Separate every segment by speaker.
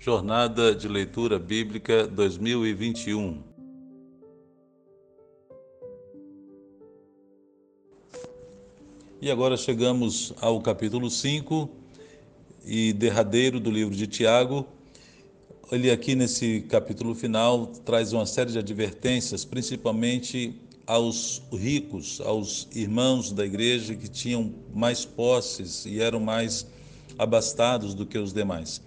Speaker 1: Jornada de Leitura Bíblica 2021. E agora chegamos ao capítulo 5 e derradeiro do livro de Tiago. Ele aqui nesse capítulo final traz uma série de advertências, principalmente aos ricos, aos irmãos da igreja que tinham mais posses e eram mais abastados do que os demais.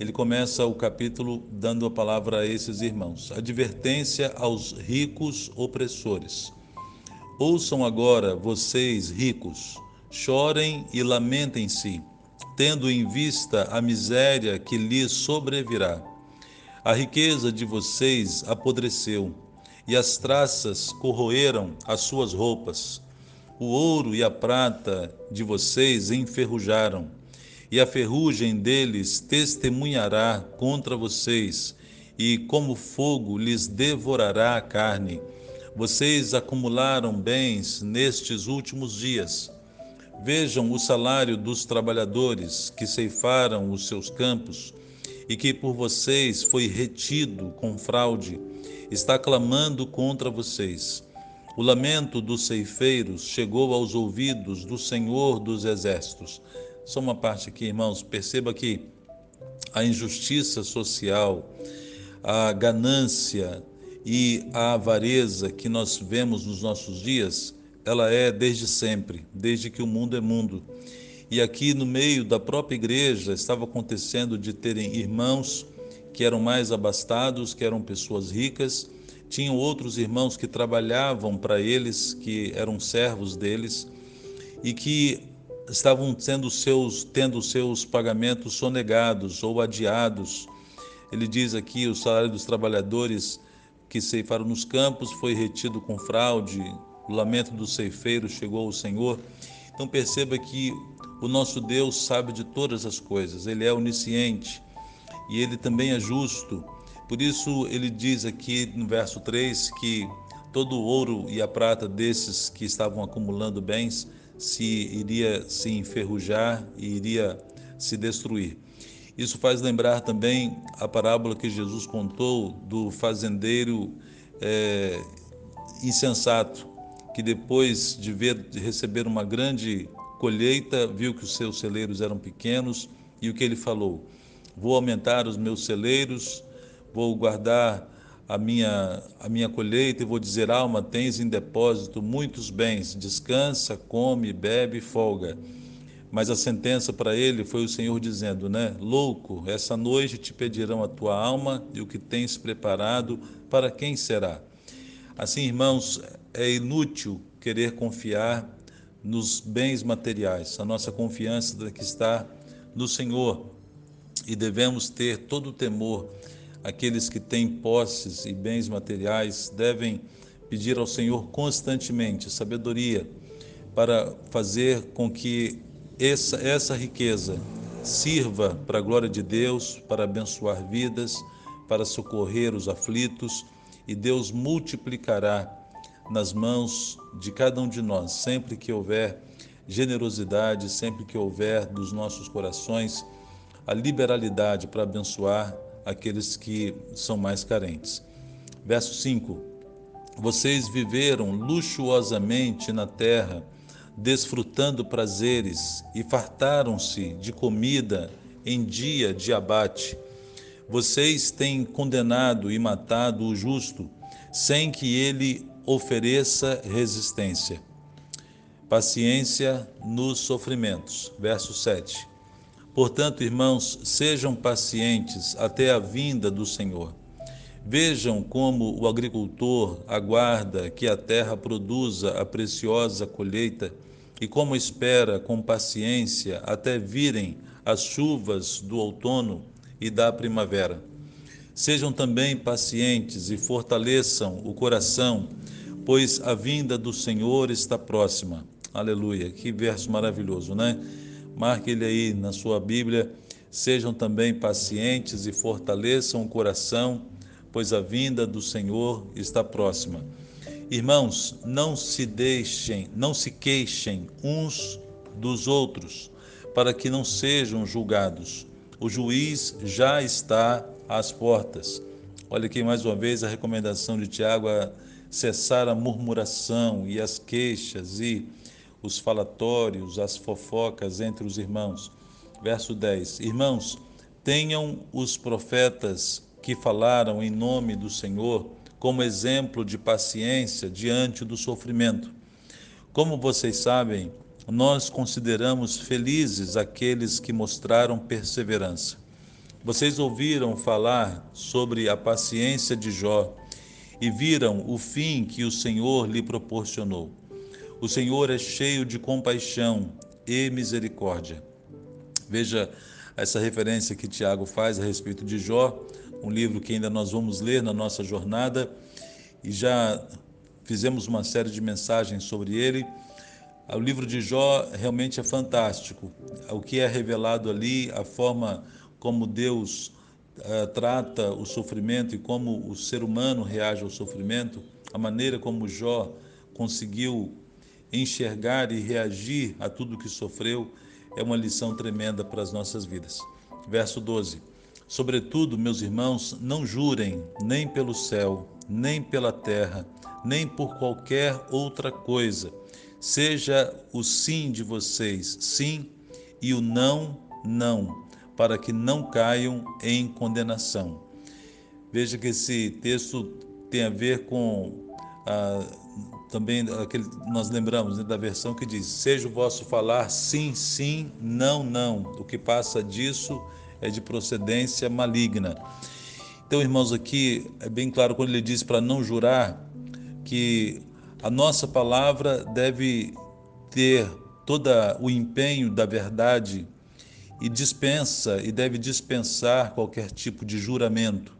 Speaker 1: Ele começa o capítulo dando a palavra a esses irmãos. Advertência aos ricos opressores. Ouçam agora, vocês ricos, chorem e lamentem-se, tendo em vista a miséria que lhes sobrevirá. A riqueza de vocês apodreceu, e as traças corroeram as suas roupas. O ouro e a prata de vocês enferrujaram, e a ferrugem deles testemunhará contra vocês, e como fogo lhes devorará a carne. Vocês acumularam bens nestes últimos dias. Vejam o salário dos trabalhadores que ceifaram os seus campos e que por vocês foi retido com fraude, está clamando contra vocês. O lamento dos ceifeiros chegou aos ouvidos do Senhor dos Exércitos. Só uma parte aqui, irmãos, perceba que a injustiça social, a ganância, e a avareza que nós vemos nos nossos dias, ela é desde sempre, desde que o mundo é mundo. E aqui no meio da própria igreja estava acontecendo de terem irmãos que eram mais abastados, que eram pessoas ricas, tinham outros irmãos que trabalhavam para eles, que eram servos deles. E que estavam sendo seus, tendo seus pagamentos sonegados ou adiados. Ele diz aqui o salário dos trabalhadores que ceifaram nos campos foi retido com fraude, o lamento dos ceifeiros chegou ao Senhor. Então perceba que o nosso Deus sabe de todas as coisas, ele é onisciente e ele também é justo. Por isso ele diz aqui no verso 3 que todo o ouro e a prata desses que estavam acumulando bens se iria se enferrujar e iria se destruir. Isso faz lembrar também a parábola que Jesus contou do fazendeiro é, insensato, que depois de, ver, de receber uma grande colheita, viu que os seus celeiros eram pequenos e o que ele falou? Vou aumentar os meus celeiros, vou guardar a minha, a minha colheita e vou dizer: Alma, tens em depósito muitos bens, descansa, come, bebe, folga. Mas a sentença para ele foi o Senhor dizendo, né? Louco, essa noite te pedirão a tua alma e o que tens preparado, para quem será? Assim, irmãos, é inútil querer confiar nos bens materiais. A nossa confiança que está no Senhor e devemos ter todo o temor. Aqueles que têm posses e bens materiais devem pedir ao Senhor constantemente sabedoria para fazer com que essa, essa riqueza sirva para a glória de Deus, para abençoar vidas, para socorrer os aflitos, e Deus multiplicará nas mãos de cada um de nós, sempre que houver generosidade, sempre que houver dos nossos corações a liberalidade para abençoar aqueles que são mais carentes. Verso 5: Vocês viveram luxuosamente na terra desfrutando prazeres e fartaram-se de comida em dia de abate. Vocês têm condenado e matado o justo, sem que ele ofereça resistência. Paciência nos sofrimentos. Verso 7. Portanto, irmãos, sejam pacientes até a vinda do Senhor. Vejam como o agricultor aguarda que a terra produza a preciosa colheita e como espera com paciência até virem as chuvas do outono e da primavera. Sejam também pacientes e fortaleçam o coração, pois a vinda do Senhor está próxima. Aleluia. Que verso maravilhoso, né? Marque ele aí na sua Bíblia. Sejam também pacientes e fortaleçam o coração, pois a vinda do Senhor está próxima. Irmãos, não se deixem, não se queixem uns dos outros, para que não sejam julgados. O juiz já está às portas. Olha aqui mais uma vez a recomendação de Tiago a cessar a murmuração e as queixas e os falatórios, as fofocas entre os irmãos. Verso 10: Irmãos, tenham os profetas que falaram em nome do Senhor como exemplo de paciência diante do sofrimento. Como vocês sabem, nós consideramos felizes aqueles que mostraram perseverança. Vocês ouviram falar sobre a paciência de Jó e viram o fim que o Senhor lhe proporcionou. O Senhor é cheio de compaixão e misericórdia. Veja essa referência que Tiago faz a respeito de Jó, um livro que ainda nós vamos ler na nossa jornada e já fizemos uma série de mensagens sobre ele. O livro de Jó realmente é fantástico. O que é revelado ali, a forma como Deus uh, trata o sofrimento e como o ser humano reage ao sofrimento, a maneira como Jó conseguiu enxergar e reagir a tudo que sofreu, é uma lição tremenda para as nossas vidas. Verso 12. Sobretudo, meus irmãos, não jurem nem pelo céu, nem pela terra, nem por qualquer outra coisa. Seja o sim de vocês sim e o não, não, para que não caiam em condenação. Veja que esse texto tem a ver com ah, também aquele nós lembramos né, da versão que diz: seja o vosso falar sim, sim, não, não. O que passa disso é de procedência maligna. Então, irmãos, aqui é bem claro quando ele diz para não jurar que a nossa palavra deve ter todo o empenho da verdade e dispensa e deve dispensar qualquer tipo de juramento.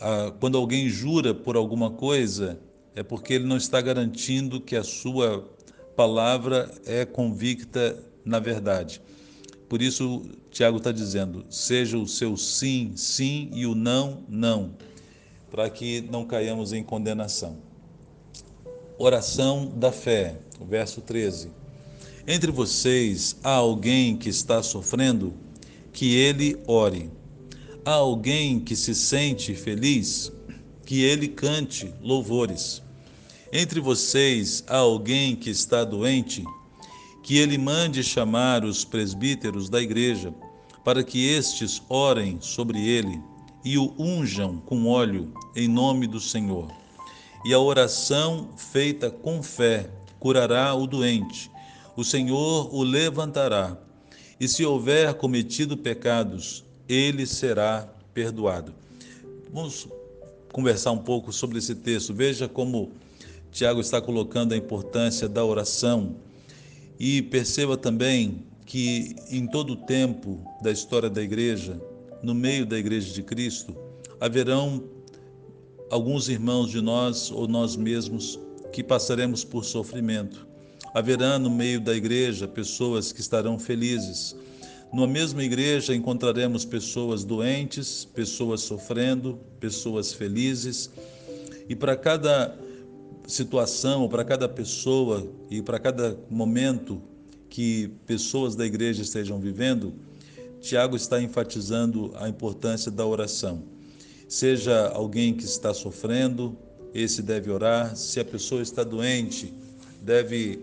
Speaker 1: Ah, quando alguém jura por alguma coisa, é porque ele não está garantindo que a sua palavra é convicta na verdade. Por isso, Tiago está dizendo: seja o seu sim, sim e o não, não, para que não caiamos em condenação. Oração da fé, verso 13. Entre vocês há alguém que está sofrendo? Que ele ore. Há alguém que se sente feliz? Que ele cante louvores. Entre vocês há alguém que está doente? que ele mande chamar os presbíteros da igreja, para que estes orem sobre ele e o unjam com óleo em nome do Senhor. E a oração feita com fé curará o doente, o Senhor o levantará, e se houver cometido pecados, ele será perdoado. Vamos conversar um pouco sobre esse texto. Veja como Tiago está colocando a importância da oração e perceba também que em todo o tempo da história da igreja, no meio da igreja de Cristo, haverão alguns irmãos de nós ou nós mesmos que passaremos por sofrimento. Haverá no meio da igreja pessoas que estarão felizes. Numa mesma igreja encontraremos pessoas doentes, pessoas sofrendo, pessoas felizes. E para cada situação, para cada pessoa e para cada momento que pessoas da igreja estejam vivendo, Tiago está enfatizando a importância da oração. Seja alguém que está sofrendo, esse deve orar. Se a pessoa está doente, deve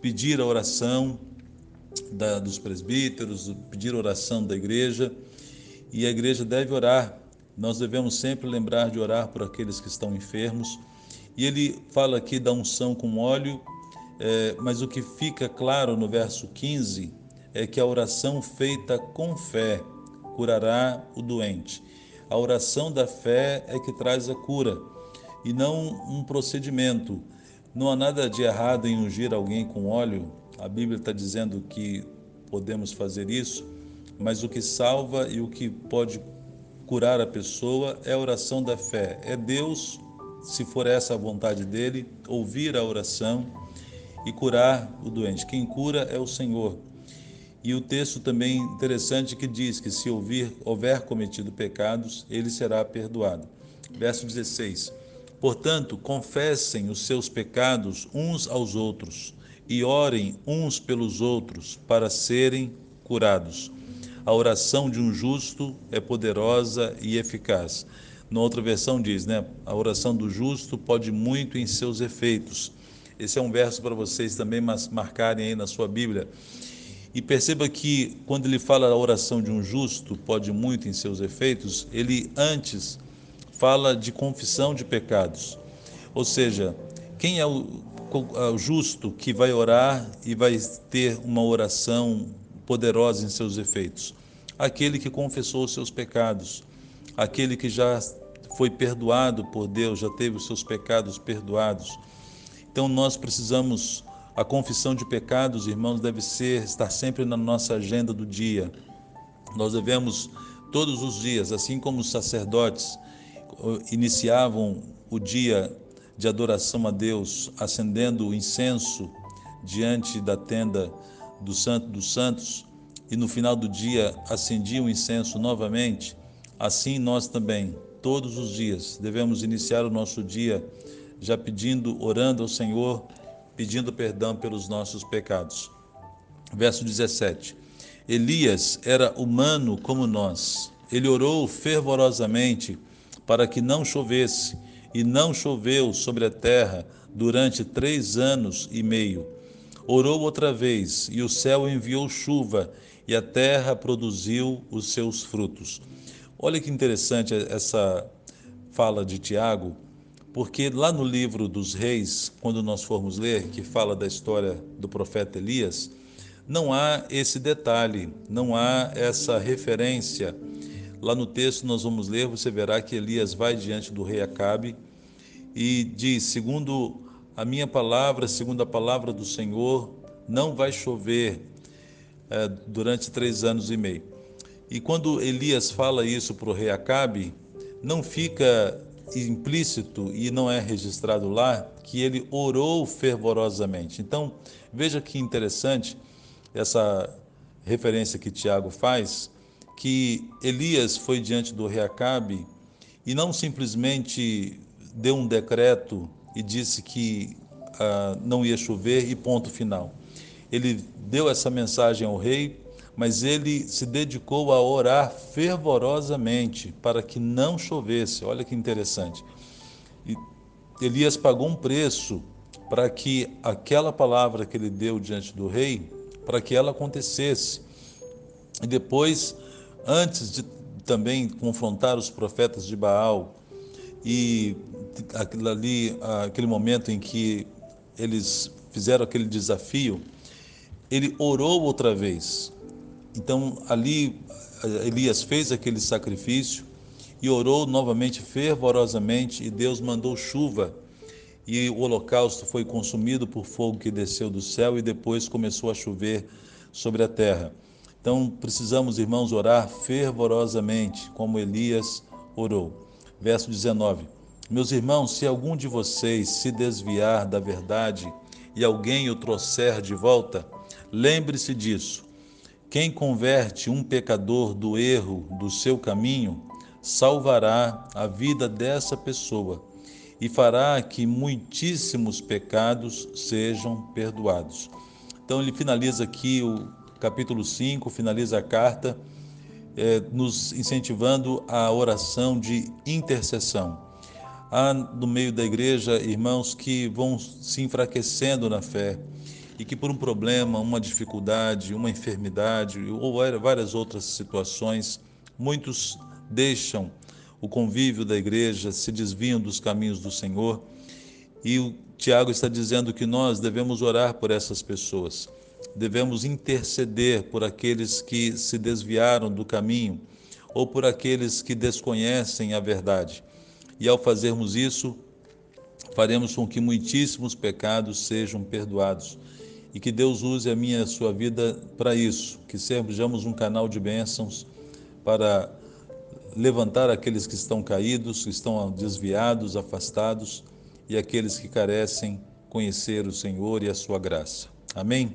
Speaker 1: pedir a oração da, dos presbíteros, pedir a oração da igreja. E a igreja deve orar. Nós devemos sempre lembrar de orar por aqueles que estão enfermos e ele fala aqui da unção com óleo, é, mas o que fica claro no verso 15 é que a oração feita com fé curará o doente. A oração da fé é que traz a cura e não um procedimento. Não há nada de errado em ungir alguém com óleo. A Bíblia está dizendo que podemos fazer isso, mas o que salva e o que pode curar a pessoa é a oração da fé. É Deus se for essa a vontade dele, ouvir a oração e curar o doente. Quem cura é o Senhor. E o texto também interessante que diz que se ouvir, houver cometido pecados, ele será perdoado. Verso 16. Portanto, confessem os seus pecados uns aos outros e orem uns pelos outros para serem curados. a oração de um justo é poderosa e eficaz. Na outra versão diz, né? A oração do justo pode muito em seus efeitos. Esse é um verso para vocês também marcarem aí na sua Bíblia. E perceba que quando ele fala a oração de um justo pode muito em seus efeitos, ele antes fala de confissão de pecados. Ou seja, quem é o, o justo que vai orar e vai ter uma oração poderosa em seus efeitos? Aquele que confessou os seus pecados, aquele que já foi perdoado por Deus, já teve os seus pecados perdoados. Então nós precisamos a confissão de pecados, irmãos, deve ser estar sempre na nossa agenda do dia. Nós devemos todos os dias, assim como os sacerdotes iniciavam o dia de adoração a Deus, acendendo o incenso diante da tenda do Santo dos Santos, e no final do dia acendiam o incenso novamente, assim nós também, todos os dias, devemos iniciar o nosso dia já pedindo, orando ao Senhor pedindo perdão pelos nossos pecados. Verso 17: Elias era humano como nós. Ele orou fervorosamente para que não chovesse, e não choveu sobre a terra durante três anos e meio. Orou outra vez, e o céu enviou chuva, e a terra produziu os seus frutos. Olha que interessante essa fala de Tiago, porque lá no livro dos Reis, quando nós formos ler, que fala da história do profeta Elias, não há esse detalhe, não há essa referência. Lá no texto nós vamos ler, você verá que Elias vai diante do rei Acabe e diz: segundo a minha palavra, segundo a palavra do Senhor, não vai chover é, durante três anos e meio. E quando Elias fala isso para o rei Acabe, não fica implícito e não é registrado lá que ele orou fervorosamente. Então, veja que interessante essa referência que Tiago faz, que Elias foi diante do rei Acabe e não simplesmente deu um decreto e disse que ah, não ia chover e ponto final. Ele deu essa mensagem ao rei mas ele se dedicou a orar fervorosamente para que não chovesse. Olha que interessante. E Elias pagou um preço para que aquela palavra que ele deu diante do rei, para que ela acontecesse. E depois, antes de também confrontar os profetas de Baal e ali aquele momento em que eles fizeram aquele desafio, ele orou outra vez então ali eh, Elias fez aquele sacrifício e orou novamente fervorosamente e Deus mandou chuva e o holocausto foi consumido por fogo que desceu do céu e depois começou a chover sobre a terra. Então precisamos, irmãos, orar fervorosamente, como Elias orou. Verso 19: Meus irmãos, se algum de vocês se desviar da verdade e alguém o trouxer de volta, lembre-se disso quem converte um pecador do erro do seu caminho, salvará a vida dessa pessoa e fará que muitíssimos pecados sejam perdoados. Então ele finaliza aqui o capítulo 5, finaliza a carta, eh, nos incentivando a oração de intercessão. Há no meio da igreja irmãos que vão se enfraquecendo na fé, e que por um problema, uma dificuldade, uma enfermidade ou várias outras situações, muitos deixam o convívio da igreja, se desviam dos caminhos do Senhor. E o Tiago está dizendo que nós devemos orar por essas pessoas, devemos interceder por aqueles que se desviaram do caminho ou por aqueles que desconhecem a verdade. E ao fazermos isso, faremos com que muitíssimos pecados sejam perdoados e que Deus use a minha e a sua vida para isso, que sejamos um canal de bênçãos para levantar aqueles que estão caídos, que estão desviados, afastados e aqueles que carecem conhecer o Senhor e a sua graça. Amém?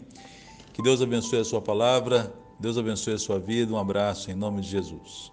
Speaker 1: Que Deus abençoe a sua palavra, Deus abençoe a sua vida. Um abraço em nome de Jesus.